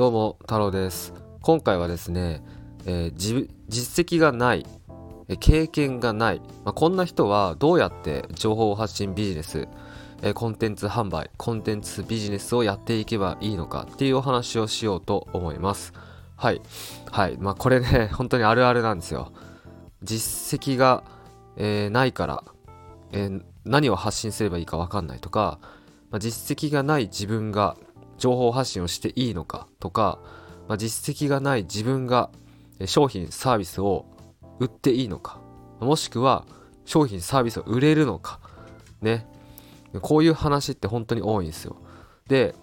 どうも太郎です。今回はですね、えー、実績がない経験がない、まあ、こんな人はどうやって情報発信ビジネス、えー、コンテンツ販売コンテンツビジネスをやっていけばいいのかっていうお話をしようと思います。はい。はい。まあこれね 本当にあるあるなんですよ。実績が、えー、ないから、え、何を発信すればいいか分かんないとか、ま、実績がない自分が情報発信をしていいのかとか、まあ、実績がない自分が商品サービスを売っていいのかもしくは商品サービスを売れるのかね。こういう話って本当に多いんですよ。で、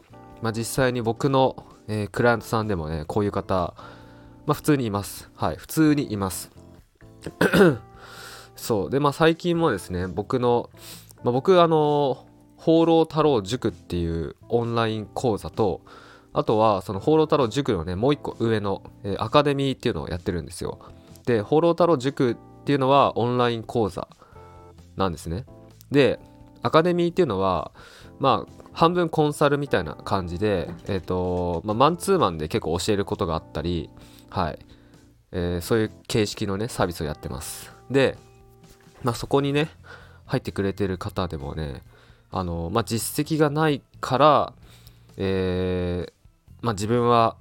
まあ、実際に僕の、えー、クライアントさんでもねこういう方、まあ、普通にいます。はい普通にいます。そう。でまあ最近もですね僕の、まあ、僕あの放浪太郎塾っていうオンライン講座とあとはその放浪太郎塾のねもう一個上の、えー、アカデミーっていうのをやってるんですよ。で放浪太郎塾っていうのはオンライン講座なんですね。でアカデミーっていうのはまあ半分コンサルみたいな感じでえっ、ー、と、まあ、マンツーマンで結構教えることがあったりはい、えー、そういう形式のねサービスをやってます。でまあそこにね入ってくれてる方でもねあの、まあ、実績がないから、えー、まあ、自分は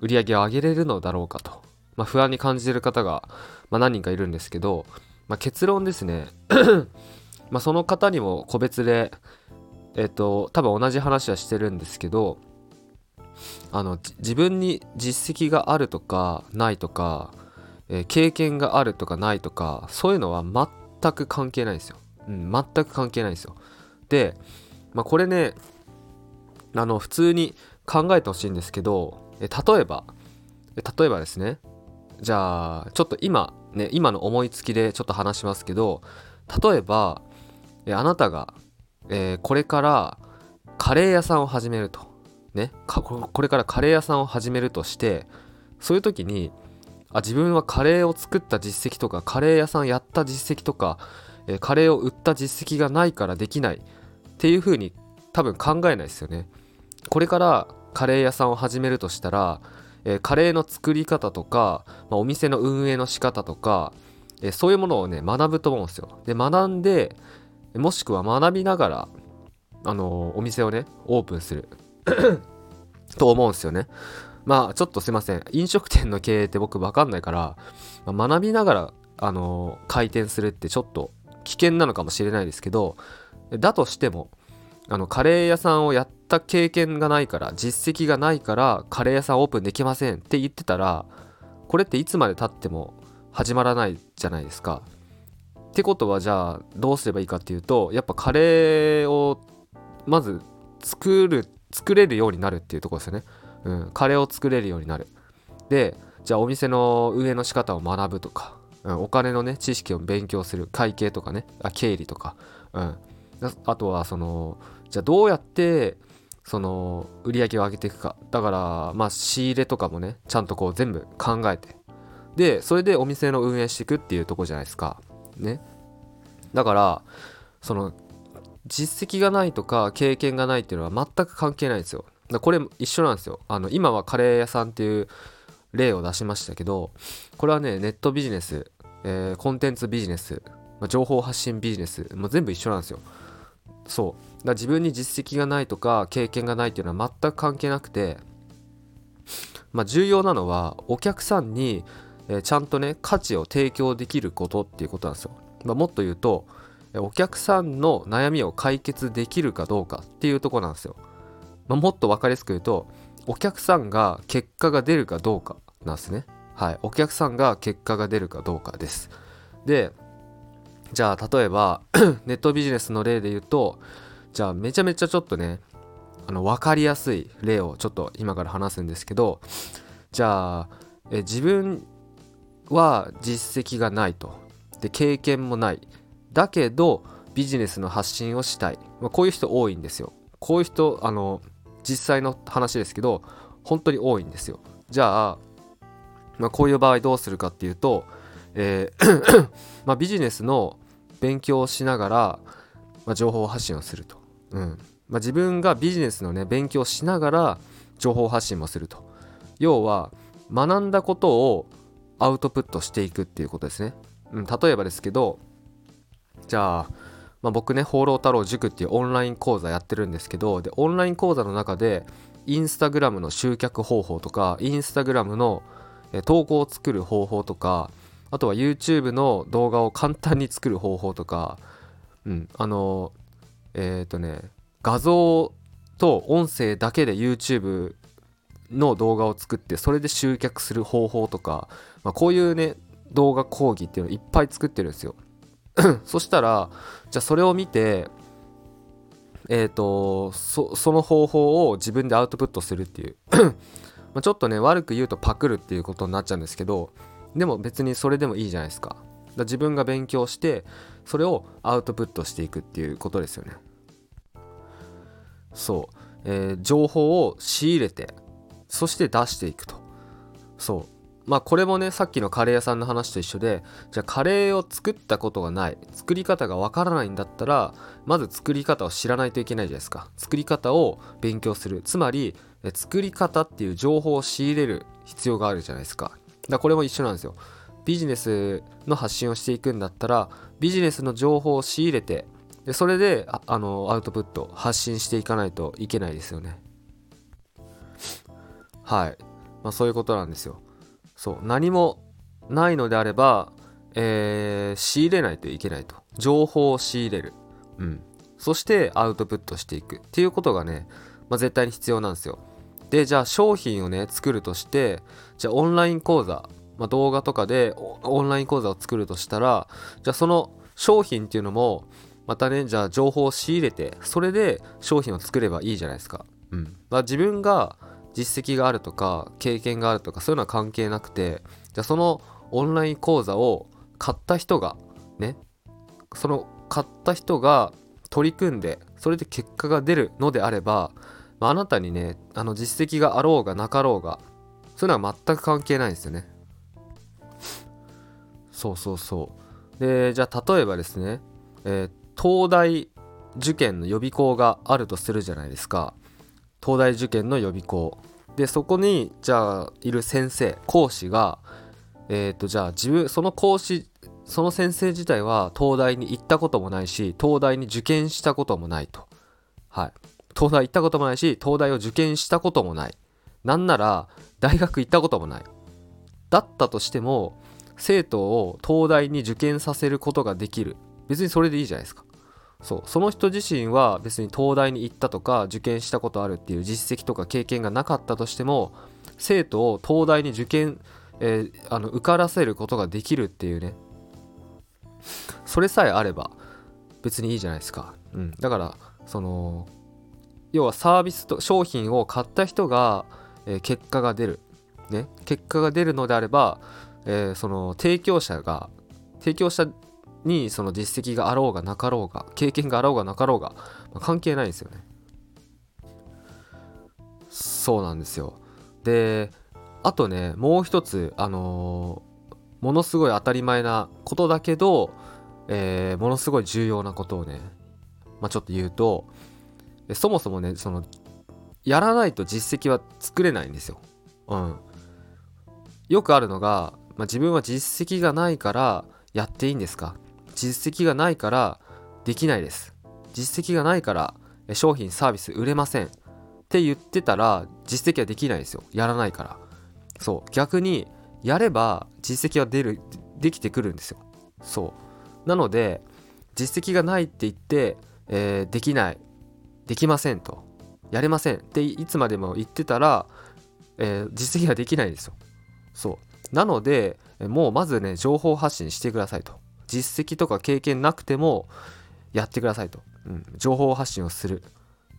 売り上げを上げれるのだろうかと、まあ、不安に感じてる方が、ま何人かいるんですけど、ま結論ですね。まその方にも個別でえっ、と多分同じ話はしてるんですけどあの自分に実績があるとかないとか、えー、経験があるとかないとかそういうのは全く関係ないですよ、うん、全く関係ないんですよ。で、まあ、これねあの普通に考えてほしいんですけど例えば例えばですねじゃあちょっと今ね今の思いつきでちょっと話しますけど例えばえあなたが、えー、これからカレー屋さんを始めると。ねこれからカレー屋さんを始めるとしてそういう時にあ自分はカレーを作った実績とかカレー屋さんやった実績とか、えー、カレーを売った実績がないからできない。っていう風に多分考えないですよね。これからカレー屋さんを始めるとしたら、えー、カレーの作り方とか、まあ、お店の運営の仕方とか、えー、そういうものをね学ぶと思うんですよ。で学んでもしくは学びながら、あのー、お店をねオープンする と思うんですよね。まあちょっとすいません飲食店の経営って僕分かんないから、まあ、学びながら、あの開店するってちょっと危険なのかもしれないですけどだとしてもあのカレー屋さんをやった経験がないから実績がないからカレー屋さんオープンできませんって言ってたらこれっていつまでたっても始まらないじゃないですか。ってことはじゃあどうすればいいかっていうとやっぱカレーをまず作る作れるようになるっていうとこですよね。うん、カレーを作れるようになる。でじゃあお店の運営の仕方を学ぶとか、うん、お金のね知識を勉強する会計とかねあ経理とか、うん、あとはそのじゃあどうやってその売り上げを上げていくか。だからまあ仕入れとかもねちゃんとこう全部考えて。でそれでお店の運営していくっていうとこじゃないですか。ね。だからその実績がないとか経験がないっていうのは全く関係ないんですよ。これ一緒なんですよ。あの今はカレー屋さんっていう例を出しましたけどこれはねネットビジネス、えー、コンテンツビジネス情報発信ビジネスもう全部一緒なんですよ。そう。だ自分に実績がないとか経験がないっていうのは全く関係なくてまあ重要なのはお客さんに、え、ちゃんとね価値を提供できることっていうことなんですよ、まあ、もっと言うとお客さんの悩みを解決できるかどうかっていうとこなんですよ、まあ、もっと分かりやすく言うとお客さんが結果が出るかどうかなんですね。はい。お客さんが結果が出るかどうかです。でじゃあ例えば ネットビジネスの例で言うとじゃあめちゃめちゃちょっとねあの分かりやすい例をちょっと今から話すんですけどじゃあえ自分は実績がないと。で経験もない。だけどビジネスの発信をしたい、まあ、こういう人多いんですよ。こういう人あの実際の話ですけど本当に多いんですよ。じゃあ、まあ、こういう場合どうするかっていうと、えー まあ、ビジネスの勉強しながら、まあ、情報発信をすると、うん。まあ、自分がビジネスのね勉強しながら情報発信もすると。要は学んだことをアウトプットしていくっていうことですね、うん、例えばですけどじゃあ、まあ、僕ね放浪太郎塾っていうオンライン講座やってるんですけどでオンライン講座の中でインスタグラムの集客方法とかインスタグラムの投稿を作る方法とかあとは YouTube の動画を簡単に作る方法とかうんあのえっ、ー、とね画像と音声だけで YouTube の動画を作ってそれで集客する方法とか、まあ、こういうね動画講義っていうのをいっぱい作ってるんですよ。そしたらじゃあそれを見てえっ、ー、とその方法を自分でアウトプットするっていう。まちょっとね悪く言うとパクるっていうことになっちゃうんですけどでも別にそれでもいいじゃないですか。だ自分が勉強してそれをアウトプットしていくっていうことですよね。そう、えー、情報を仕入れてそして出していくと。そう。まあこれもねさっきのカレー屋さんの話と一緒でじゃあカレーを作ったことがない作り方がわからないんだったらまず作り方を知らないといけないじゃないですか。作り方を勉強する。つまり作り方っていう情報を仕入れる必要があるじゃないですか。だこれも一緒なんですよ。ビジネスの発信をしていくんだったらビジネスの情報を仕入れてでそれであのアウトプット発信していかないといけないですよね。はい、まあ、そういうことなんですよ。そう。何もないのであれば、えー、仕入れないといけないと。情報を仕入れる。うん。そしてアウトプットしていく。っていうことがね、まあ、絶対に必要なんですよ。でじゃあ商品をね作るとしてじゃあオンライン講座、まあ、動画とかでオンライン講座を作るとしたらじゃあその商品っていうのもまたねじゃあ情報を仕入れてそれで商品を作ればいいじゃないですか。うんまあ、自分が実績があるとか経験があるとかそういうのは関係なくてじゃあそのオンライン講座を買った人がねその買った人が取り組んでそれで結果が出るのであればまあ、なたにねあの実績があろうがなかろうがそういうのは全く関係ないんですよね。そうそうそう。でじゃあ例えばですね、えー、東大受験の予備校があるとするじゃないですか。東大受験の予備校。でそこにじゃあいる先生講師がえっ、ー、とじゃあ自分その講師その先生自体は東大に行ったこともないし東大に受験したこともないと。はい。東大行ったこともないし東大を受験したこともない。なんなら大学行ったこともない。だったとしても生徒を東大に受験させることができる。別にそれでいいじゃないですか。そう。その人自身は別に東大に行ったとか受験したことあるっていう実績とか経験がなかったとしても生徒を東大に受験、えー、あの受からせることができるっていうね。それさえあれば別にいいじゃないですか、うん、だからその要はサービスと商品を買った人が、えー、結果が出る、ね、結果が出るのであれば、えー、その提供者が提供者にその実績があろうがなかろうが経験があろうがなかろうが、まあ、関係ないんですよね。そうなんですよ。であとねもう一つあのー、ものすごい当たり前なことだけど、えー、ものすごい重要なことをね、まあ、ちょっと言うとそもそもねそのやらないと実績は作れないんですよ。うん、よくあるのが、まあ、自分は実績がないからやっていいんですか？実績がないからできないです。実績がないから商品サービス売れませんって言ってたら実績はできないですよ。やらないから。そう逆にやれば実績は出るできてくるんですよ。そうなので実績がないって言って、えー、できないできませんと。やれませんっていつまでも言ってたら、えー、実績ができないんですよ。そう。なのでもうまずね情報発信してくださいと。実績とか経験なくてもやってくださいと、うん、情報発信をする。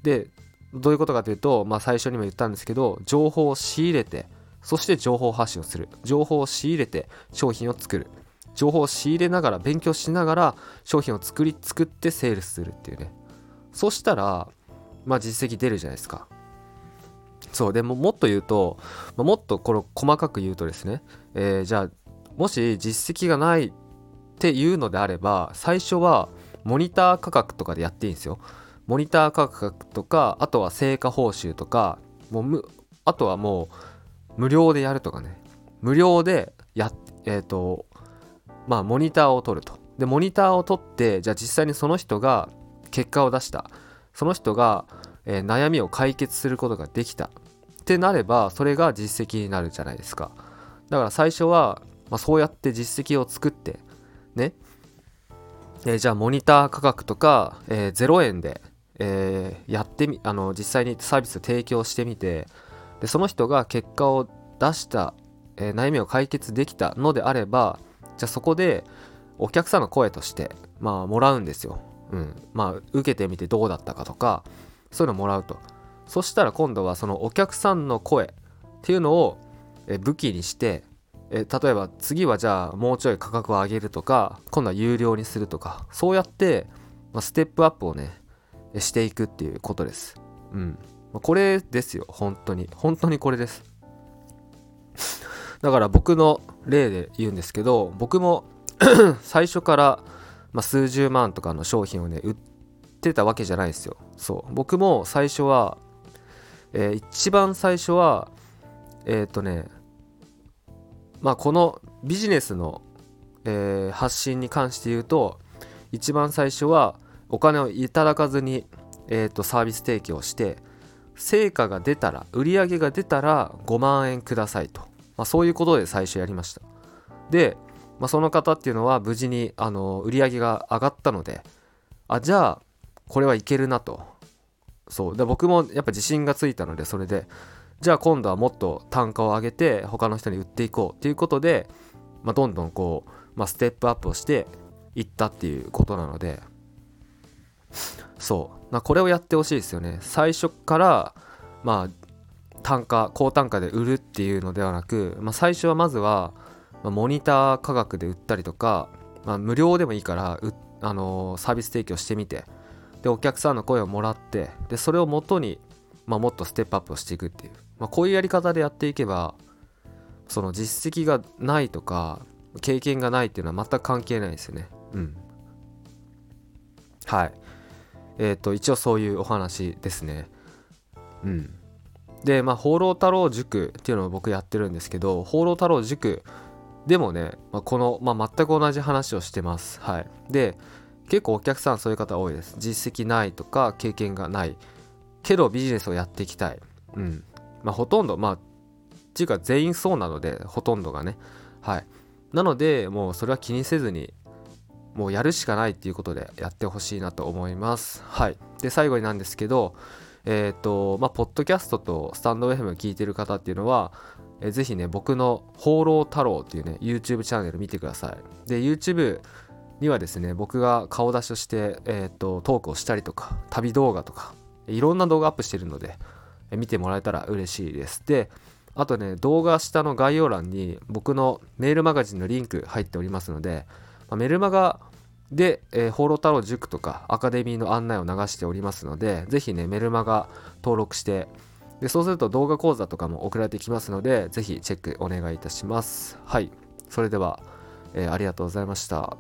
でどういうことかというと、まあ、最初にも言ったんですけど情報を仕入れてそして情報発信をする。情報を仕入れて商品を作る。情報を仕入れながら勉強しながら商品を作り作ってセールスするっていうね。そしたらまあ実績出るじゃないですか。そうでももっと言うと、もっとこれ細かく言うとですね、えー、じゃあもし実績がないっていうのであれば最初はモニター価格とかでやっていいんですよ。モニター価格とかあとは成果報酬とかもうあとはもう無料でやるとかね無料でやえっ、ー、とまあモニターを取るとでモニターを取ってじゃあ実際にその人が結果を出した。その人が、えー、悩みを解決することができた。ってなればそれが実績になるじゃないですか。だから最初は、まあ、そうやって実績を作ってね、えー、じゃあモニター価格とか、えー、0円で、えー、やってみあの実際にサービス提供してみてでその人が結果を出した、え悩みを解決できたのであればじゃあそこでお客さんの声としてまあもらうんですよ。うん、まあ受けてみてどうだったかとかそういうのもらうと。そしたら今度はそのお客さんの声っていうのを武器にしてえ例えば次はじゃあもうちょい価格を上げるとか今度は有料にするとかそうやって、まあ、ステップアップをねしていくっていうことです。うん。これですよ。本当に。本当にこれです。だから僕の例で言うんですけど僕も 最初から、まあ、数十万とかの商品をね売ってたわけじゃないですよ。そう。僕も最初は、えー、一番最初はえっ、ー、とねまあこのビジネスの、えー、発信に関して言うと一番最初はお金をいただかずに、えーと、サービス提供して成果が出たら売り上げが出たら5万円くださいと、まあ、そういうことで最初やりました。で、まあ、その方っていうのは無事にあの売り上げが上がったのであじゃあこれはいけるなと。そう。で僕もやっぱ自信がついたのでそれでじゃあ今度はもっと単価を上げて他の人に売っていこうっていうことで、まあ、どんどんこう、まあ、ステップアップをしていったっていうことなので。そう、まあ、これをやってほしいですよね。最初からまあ単価高単価で売るっていうのではなく、まあ、最初はまずは、まあ、モニター価格で売ったりとか、まあ、無料でもいいからあのー、サービス提供してみてでお客さんの声をもらってでそれをもとに、まあ、もっとステップアップをしていくっていう。まあ、こういうやり方でやっていけばその実績がないとか経験がないっていうのは全く関係ないですよね。うん。はい。えっ、ー、と一応そういうお話ですね。うん。でまあ放浪太郎塾っていうのを僕やってるんですけど放浪太郎塾でもね、まあ、この、まあ、全く同じ話をしてますはいで結構お客さんそういう方多いです実績ないとか経験がないけどビジネスをやっていきたいうんまあ、ほとんど、まあ、っていうか全員そうなので、ほとんどがね。はい。なので、もうそれは気にせずに、もうやるしかないっていうことでやってほしいなと思います。はい。で、最後になんですけど、えっ、ー、と、まあ、ポッドキャストとスタンド FM 聞いてる方っていうのは、えー、ぜひね、僕の放浪太郎っていうね、YouTube チャンネル見てください。で、YouTube にはですね、僕が顔出しをして、えっ、と、トークをしたりとか、旅動画とか、いろんな動画アップしてるのでえ、見てもらえたら嬉しいです。で、あとね、動画下の概要欄に僕のメールマガジンのリンク入っておりますので、まあ、メルマガで、えー、放浪太郎塾とかアカデミーの案内を流しておりますので、ぜひね、メルマガ登録して、でそうすると動画講座とかも送られてきますので、ぜひチェックお願いいたします。はい。それでは、えー、ありがとうございました。